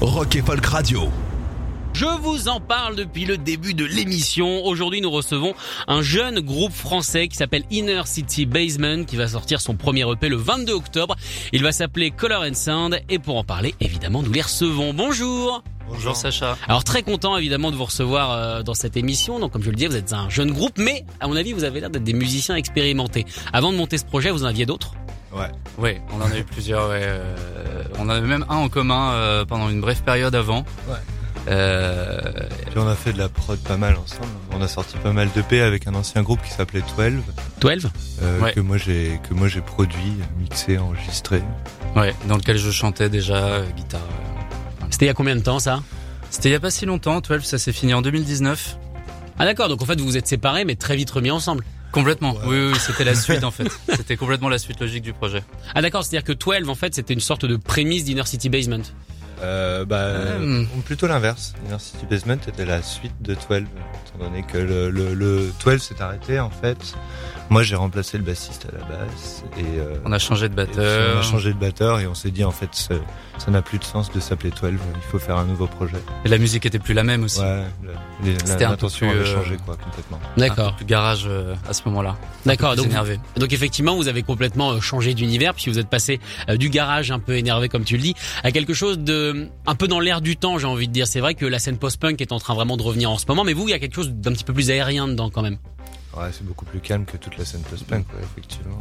Rock et Folk Radio. Je vous en parle depuis le début de l'émission. Aujourd'hui, nous recevons un jeune groupe français qui s'appelle Inner City Basement qui va sortir son premier EP le 22 octobre. Il va s'appeler Color and Sound et pour en parler, évidemment, nous les recevons. Bonjour. Bonjour Sacha. Alors très content évidemment de vous recevoir euh, dans cette émission. Donc comme je le disais, vous êtes un jeune groupe, mais à mon avis, vous avez l'air d'être des musiciens expérimentés. Avant de monter ce projet, vous en aviez d'autres? Ouais. Ouais, on en a eu plusieurs. Ouais. euh, on en avait même un en commun euh, pendant une brève période avant. Ouais. Euh, Puis on a fait de la prod pas mal ensemble. On a sorti pas mal d'EP avec un ancien groupe qui s'appelait 12, 12 euh, Ouais. que moi j'ai que moi j'ai produit, mixé, enregistré. ouais, dans lequel je chantais déjà euh, guitare. euh. C'était il y a combien de temps ça? C'était il y a pas si longtemps. 12, ça s'est fini en 2019. Ah d'accord, donc en fait vous vous êtes séparés mais très vite remis ensemble. Complètement. Oui, oui, oui, c'était la suite en fait. C'était complètement la suite logique du projet. Ah d'accord, c'est-à-dire que 12 en fait c'était une sorte de prémisse d'Inner City Basement. Euh, bah, Hmm. ou plutôt l'inverse. Inner City Basement était la suite de 12, étant donné que le, le, le 12 s'est arrêté en fait. Moi j'ai remplacé le bassiste à la basse et euh, On a changé de batteur. on a changé de batteur et on s'est dit en fait ça ça n'a plus de sens de s'appeler 12, il faut faire un nouveau projet. Et la musique était plus la même aussi. Ouais, C'était un peu l'intention plus, avait euh, changé quoi complètement. D'accord. plus garage euh, à ce moment-là. D'accord, donc énervé. Donc effectivement, vous avez complètement euh, changé d'univers, puis vous êtes passé euh, du garage un peu énervé comme tu le dis, à quelque chose de un peu dans l'air du temps, j'ai envie de dire. C'est vrai que la scène post-punk est en train vraiment de revenir en ce moment, mais vous, il y a quelque chose d'un petit peu plus aérien dedans quand même. Ouais, c'est beaucoup plus calme que toute la scène post-punk, ouais, effectivement.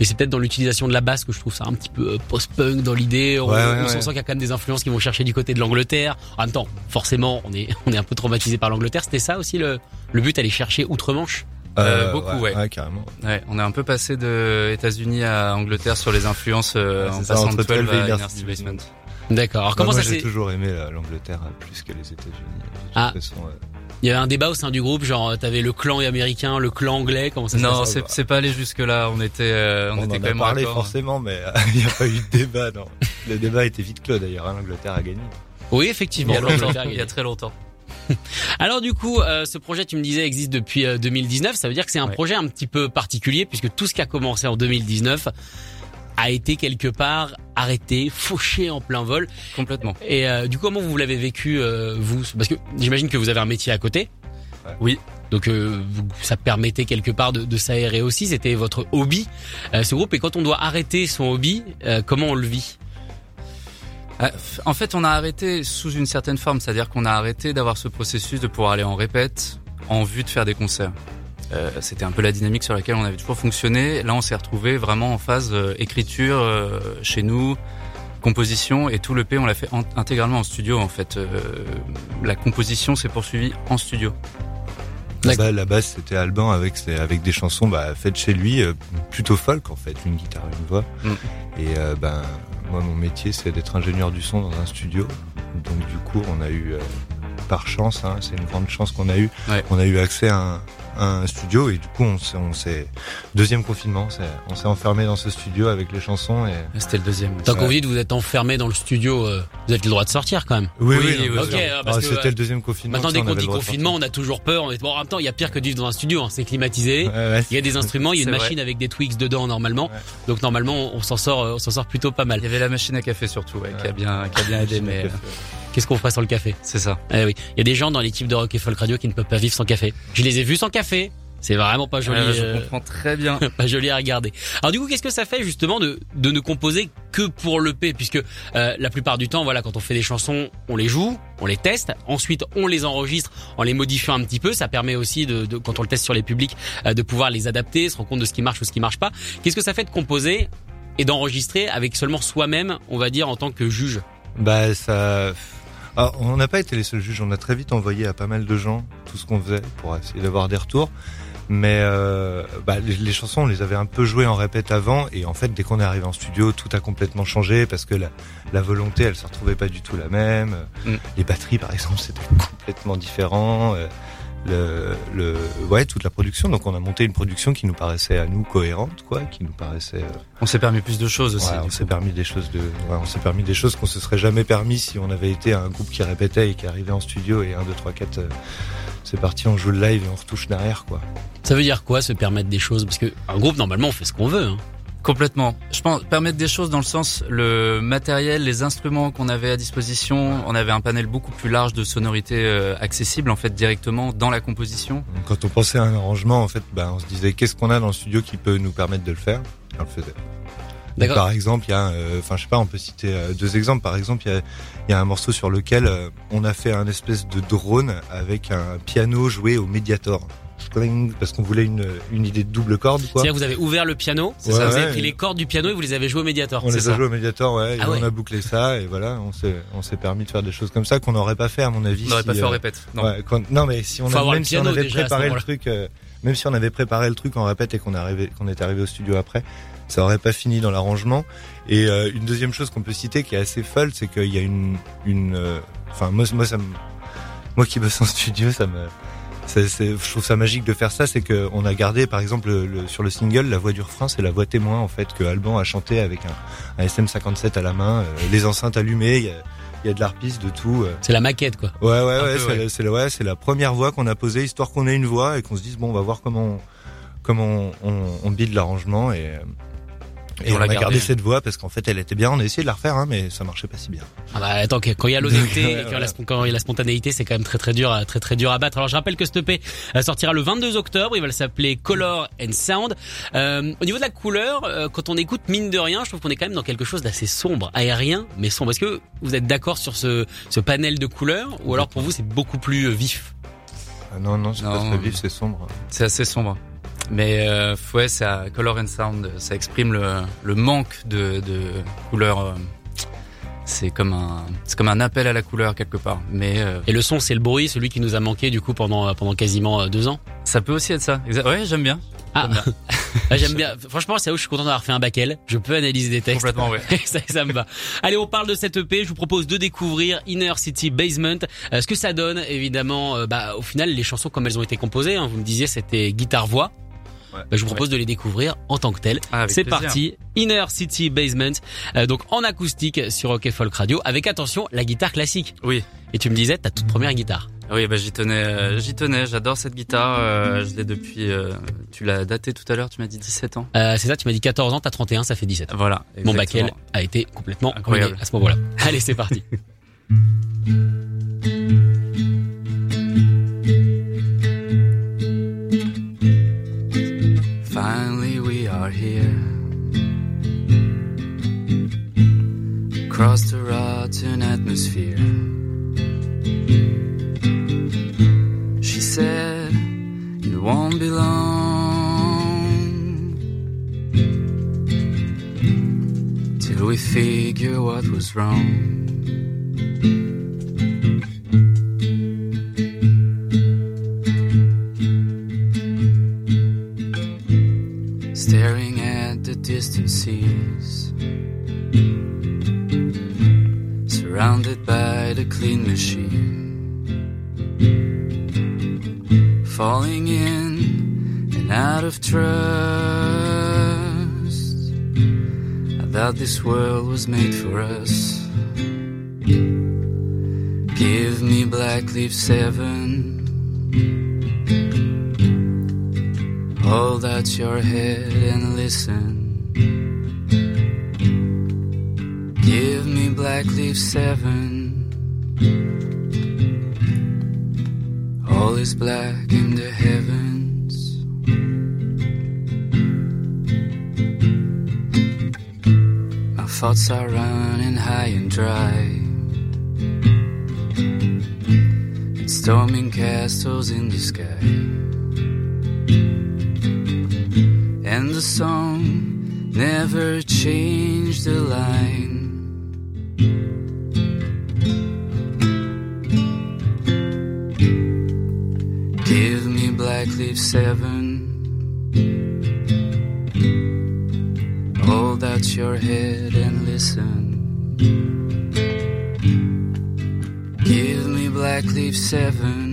Et c'est peut-être dans l'utilisation de la basse que je trouve ça un petit peu euh, post-punk dans l'idée. On, Ouais, ouais, on ouais. sent qu'il y a quand même des influences qui vont chercher du côté de l'Angleterre. En même temps, forcément, on est on est un peu traumatisé par l'Angleterre. C'était ça aussi le le but, aller chercher outre-Manche? Euh, beaucoup, ouais. Ouais, carrément. Ouais, on est un peu passé de États-Unis à Angleterre sur les influences euh, Ouais, en ça, passant entre de 12 12 et à Basement. D'accord. Alors Bah, comment moi, ça j'ai s'est toujours aimé la- l'Angleterre euh, plus que les États-Unis. Ah. façon. Il y avait un débat au sein du groupe, genre euh, t'avais le clan américain, le clan anglais. Comment ça Non, c'est c'est pas allé jusque là. On était euh, on, on, était en quand a même parlé raccord. forcément, mais euh, il n'y a pas eu de débat. Non. Le débat était vite clos d'ailleurs. hein, L'Angleterre a gagné. Oui, Il effectivement. y a longtemps. Il y a très longtemps. Alors du coup, euh, ce projet, tu me disais, existe depuis euh, 2019. Ça veut dire que c'est un Ouais. projet un petit peu particulier puisque tout ce qui a commencé en 2019 a été quelque part arrêté, fauché en plein vol. Complètement. Et euh, du coup, comment vous l'avez vécu euh, vous? Parce que j'imagine que vous avez un métier à côté. Ouais. Oui. Donc euh, ça permettait quelque part de, de s'aérer aussi. C'était votre hobby, euh, ce groupe. Et quand on doit arrêter son hobby, euh, comment on le vit? F- En fait, on a arrêté sous une certaine forme, c'est-à-dire qu'on a arrêté d'avoir ce processus de pouvoir aller en répète en vue de faire des concerts. Euh, C'était un peu la dynamique sur laquelle on avait toujours fonctionné. Là, on s'est retrouvé vraiment en phase euh, écriture euh, chez nous, composition et tout le P, on l'a fait en- intégralement en studio. En fait, Euh, la composition s'est poursuivie en studio. La, D'accord. ba- la base c'était Alban avec ses- avec des chansons bah, faites chez lui, euh, plutôt folk en fait, une guitare, une voix. Mm. Et euh, ben moi mon métier c'est d'être ingénieur du son dans un studio. Donc du coup on a eu euh, par chance, hein, c'est une grande chance qu'on a eu, Ouais. on a eu accès à un, à un studio et du coup on s'est deuxième confinement, on s'est enfermé dans ce studio avec les chansons et C'était le deuxième. Tant qu'on vous dit que vous êtes enfermé dans le studio, euh, vous avez le droit de sortir quand même. oui Oui, oui, ok, Ah, que, c'était euh, le deuxième confinement. Maintenant, dès qu'on dit confinement, on a toujours peur. On est... Bon, en même temps, il y a pire que de vivre dans un studio. hein. C'est climatisé. Ouais, ouais, Il y a des instruments, il y a une machine avec des tweaks dedans normalement. Ouais. Donc normalement, on s'en sort, euh, on s'en sort plutôt pas Il mal. y avait la machine à café surtout, ouais, qui a bien, qui a bien aidé, mais Qu'est-ce qu'on ferait sans le café c'est ça. Eh oui, il y a des gens dans l'équipe de Rock et Folk Radio qui ne peuvent pas vivre sans café. Je les ai vus sans café. C'est vraiment pas joli, Euh, je comprends très bien. pas joli à regarder. Alors du coup, qu'est-ce que ça fait justement de, de ne composer que pour le P? Puisque euh, la plupart du temps, voilà, quand on fait des chansons, on les joue, on les teste, ensuite on les enregistre en les modifiant un petit peu. Ça permet aussi de, de- quand on le teste sur les publics, euh, de pouvoir les adapter, se rendre compte de ce qui marche ou ce qui marche pas. Qu'est-ce que ça fait de composer et d'enregistrer avec seulement soi-même, on va dire en tant que juge? Bah ça. Ah, on n'a pas été les seuls juges. On a très vite envoyé à pas mal de gens tout ce qu'on faisait pour essayer d'avoir des retours. Mais euh, bah, les, les chansons, on les avait un peu jouées en répète avant, et en fait, dès qu'on est arrivé en studio, tout a complètement changé parce que la, la volonté, elle se retrouvait pas du tout la même. Mm. Les batteries, par exemple, c'était complètement différent. Euh, Le, le, ouais, toute la production. Donc, on a monté une production qui nous paraissait à nous cohérente, quoi, qui nous paraissait. euh, On s'est permis plus de choses aussi. Ouais, on s'est permis des choses de, ouais, on s'est permis des choses qu'on se serait jamais permis si on avait été un groupe qui répétait et qui arrivait en studio et 1, 2, 3, 4, euh, c'est parti, on joue le live et on retouche derrière, quoi. Ça veut dire quoi se permettre des choses? Parce que un groupe normalement on fait ce qu'on veut. Hein. Complètement. Je pense permettre des choses dans le sens le matériel, les instruments qu'on avait à disposition, on avait un panel beaucoup plus large de sonorités euh, accessibles en fait directement dans la composition. Quand on pensait à un arrangement, en fait, bah, on se disait qu'est-ce qu'on a dans le studio qui peut nous permettre de le faire? Et on le faisait. Donc, par exemple, il y a, euh, enfin, je sais pas, on peut citer euh, deux exemples. Par exemple, il y a, y a un morceau sur lequel euh, on a fait un espèce de drone avec un piano joué au Mediator. Parce qu'on voulait une, une idée de double corde, quoi. C'est-à-dire que vous avez ouvert le piano, Ouais, ça, vous avez pris les cordes du piano et vous les avez jouées au médiator. On c'est les ça. a joués au Mediator, ouais, et Ah on a bouclé ça, et voilà, on s'est, on s'est permis de faire des choses comme ça qu'on n'aurait pas fait, à mon avis. On n'aurait si, pas fait en euh, répète. Non. non, mais si on, Faut a, avoir même le si on piano avait préparé le truc, euh, même si on avait préparé le truc en répète et qu'on est arrivé, qu'on est arrivé au studio après, ça aurait pas fini dans l'arrangement. Et euh, une deuxième chose qu'on peut citer qui est assez folle, c'est qu'il y a une, une, euh, enfin moi, moi ça me, moi qui bosse en studio, ça me, c'est, c'est, je trouve ça magique de faire ça, c'est que on a gardé, par exemple, le, le- sur le single, la voix du refrain, c'est la voix témoin en fait que Alban a chanté avec un, un SM57 à la main, euh, les enceintes allumées, il y a, il y a de l'harpiste, de tout. euh. C'est la maquette quoi. Ouais, ouais, Un ouais, peu, c'est, ouais. la- c'est, la- ouais, c'est la première voix qu'on a posée, histoire qu'on ait une voix et qu'on se dise bon, on va voir comment, on- comment on, on, on bide l'arrangement et. Euh, Et, Et on on, l'a a gardé cette voix parce qu'en fait elle était bien, on a essayé de la refaire hein, mais ça marchait pas si bien. Ah bah attends, que- quand il y a l'honnêteté et quand, ouais. la, quand il y a la spontanéité, c'est quand même très très dur, à- très très dur à battre. Alors je rappelle que ce EP euh, sortira le 22 octobre. Il va s'appeler Color and Sound. Euh, au niveau de la couleur, euh, quand on écoute mine de rien, je trouve qu'on est quand même dans quelque chose d'assez sombre, aérien, mais sombre. Est-ce que vous êtes d'accord sur ce, ce panel de couleurs ou alors pour vous c'est beaucoup plus euh, vif? Ah non, non, c'est pas très vif, c'est sombre. C'est assez sombre. Mais euh, ouais, ça color and sound, ça exprime le, le manque de, de couleurs. euh, C'est comme un, c'est comme un appel à la couleur quelque part. Mais euh, Et le son, c'est le bruit, celui qui nous a manqué du coup pendant pendant quasiment euh, deux ans? ça peut aussi être ça. Ouais, j'aime bien. Ah, J'aime bien. Ah. Franchement, c'est là où je suis content d'avoir fait un bac L. Je peux analyser des textes. Complètement, ouais. ça, ça me va. Allez, on parle de cette EP. Je vous propose de découvrir Inner City Basement. Euh, ce que ça donne, évidemment, euh, bah, au final, les chansons comme elles ont été composées, hein, vous me disiez, c'était guitare-voix. Bah, je vous propose de les découvrir en tant que telles. Ah, C'est parti, Inner City Basement, euh, donc en acoustique sur Rock Folk Radio, avec attention la guitare classique. Oui. Et tu me disais ta toute première guitare. Oui, bah j'y tenais, euh, j'y tenais. J'adore cette guitare. euh, je l'ai depuis. euh, tu l'as daté tout à l'heure. Tu m'as dit 17 ans. C'est ça, tu m'as dit 14 ans, t'as 31, ça fait 17. Voilà. Mon bac L exactement. a été complètement Incroyable. à ce moment-là. Allez, c'est parti. Across the rotten atmosphere. She said, It won't be long till we figure what was wrong. staring at the distant seas, this world was made for us. Give me Black Leaf Seven. Hold out your head and listen. Give me Black Leaf Seven. All is black in the heavens. thoughts are running high and dry. And storming castles in the sky. And the song never changed the line. Give me Black Leaf 7. Hold out your head and listen. Give me Black Leaf 7.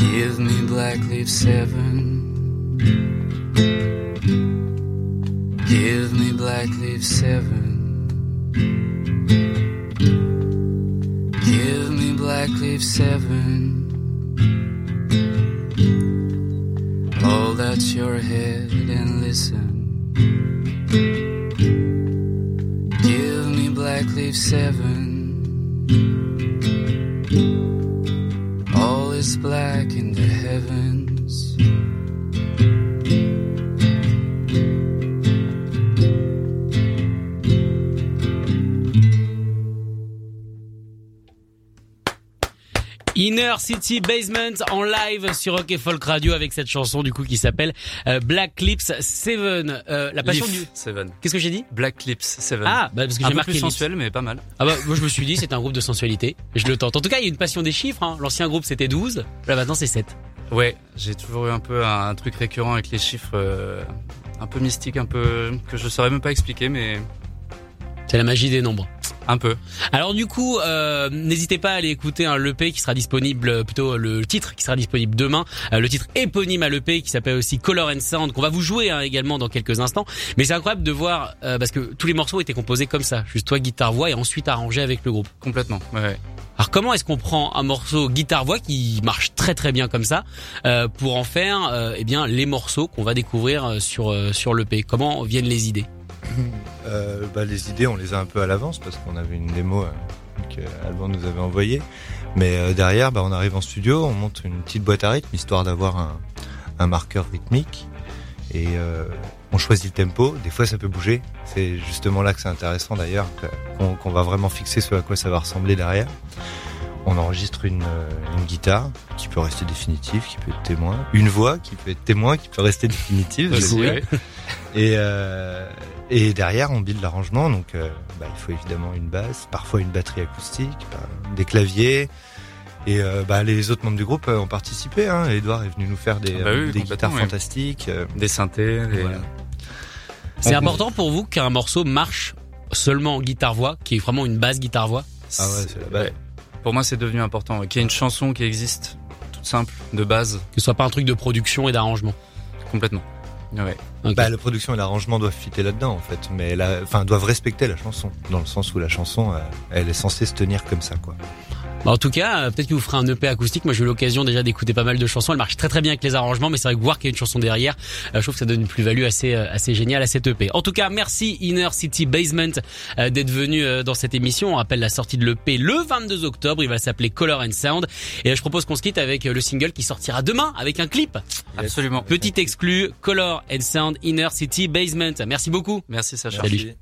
Give me Black Leaf 7. Give me Black Leaf 7. Give me Black Leaf 7. Hold out your head and listen. Give me Black Leaf 7. City Basement en live sur Rock et Folk Radio avec cette chanson du coup qui s'appelle euh, Black Clips 7. Euh, la passion Leaf du... 7. Qu'est-ce que j'ai dit? Black Clips 7. Ah, bah parce que j'ai marqué plus sensuel, mais pas mal. Ah bah moi je me suis dit c'est un groupe de sensualité. Je le tente. En tout cas il y a une passion des chiffres. Hein. L'ancien groupe c'était 12. Là maintenant c'est 7. Ouais, j'ai toujours eu un peu un, un truc récurrent avec les chiffres, euh, un peu mystique, un peu que je saurais même pas expliquer, mais C'est la magie des nombres. Un peu. Alors du coup, euh, n'hésitez pas à aller écouter un l'EP qui sera disponible, euh, plutôt le titre qui sera disponible demain, euh, le titre éponyme à l'EP qui s'appelle aussi Color and Sound, qu'on va vous jouer hein, également dans quelques instants. Mais c'est incroyable de voir, euh, parce que tous les morceaux étaient composés comme ça, juste toi guitare-voix et ensuite arrangés avec le groupe. Complètement. Ouais, ouais. Alors comment est-ce qu'on prend un morceau guitare-voix qui marche très très bien comme ça euh, pour en faire euh, eh bien les morceaux qu'on va découvrir euh, sur euh, sur l'EP Comment viennent les idées? Euh, bah, les idées, on les a un peu à l'avance parce qu'on avait une démo euh, que Alban nous avait envoyée. Mais euh, derrière, bah, on arrive en studio, on monte une petite boîte à rythme histoire d'avoir un, un marqueur rythmique et euh, on choisit le tempo. Des fois, ça peut bouger. C'est justement là que c'est intéressant d'ailleurs qu'on va vraiment fixer ce à quoi ça va ressembler derrière. On enregistre une, une guitare qui peut rester définitive, qui peut être témoin, une voix qui peut être témoin, qui peut rester définitive. Et, euh, et derrière, on build l'arrangement. Donc, euh, bah, il faut évidemment une basse, parfois une batterie acoustique, bah, des claviers. Et euh, bah, les autres membres du groupe euh, ont participé. Hein. Edouard est venu nous faire des, Ah bah oui, euh, des complètement, guitares ouais. fantastiques. euh, Des synthés. des- Voilà. C'est On- important pour vous qu'un morceau marche seulement en guitare-voix, qui est vraiment une basse guitare-voix? Ah ouais, c'est la base. Ouais. Pour moi, c'est devenu important. Qu'il y ait une chanson qui existe, toute simple, de base, que ce soit pas un truc de production et d'arrangement. complètement. Ouais. Bah, la production et l'arrangement doivent fitter là-dedans, en fait. Mais la, enfin, doivent respecter la chanson. Dans le sens où la chanson, euh, elle est censée se tenir comme ça, quoi. Bah, en tout cas, euh, peut-être que vous ferez un EP acoustique. Moi, j'ai eu l'occasion déjà d'écouter pas mal de chansons. Elle marche très très bien avec les arrangements, mais c'est vrai que voir qu'il y a une chanson derrière, euh, je trouve que ça donne une plus-value assez euh, assez géniale à cette EP. En tout cas, merci Inner City Basement d'être venu dans cette émission. On rappelle la sortie de l'EP le 22 octobre. Il va s'appeler Color and Sound. Et je propose qu'on se quitte avec le single qui sortira demain avec un clip. Absolument. Petit exclu, Color and Sound, Inner City Basement. Merci beaucoup. Merci Sacha. Salut.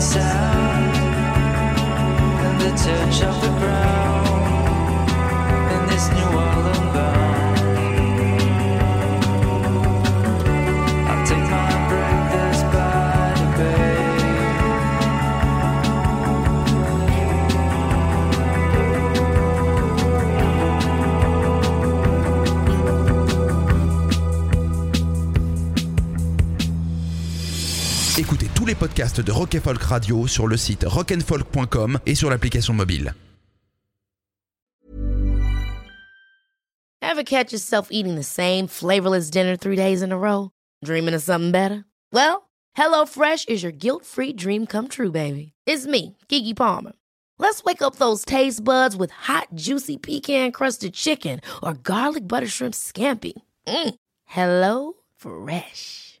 Sound and the touch of the ground de Rock Folk Radio sur le site rockandfolk.com et sur l'application mobile. Ever catch yourself eating the same flavorless dinner three days in a row? Dreaming of something better? Well, HelloFresh is your guilt-free dream come true, baby. It's me, Kiki Palmer. Let's wake up those taste buds with hot, juicy pecan-crusted chicken or garlic butter shrimp scampi. Mm. Hello Fresh.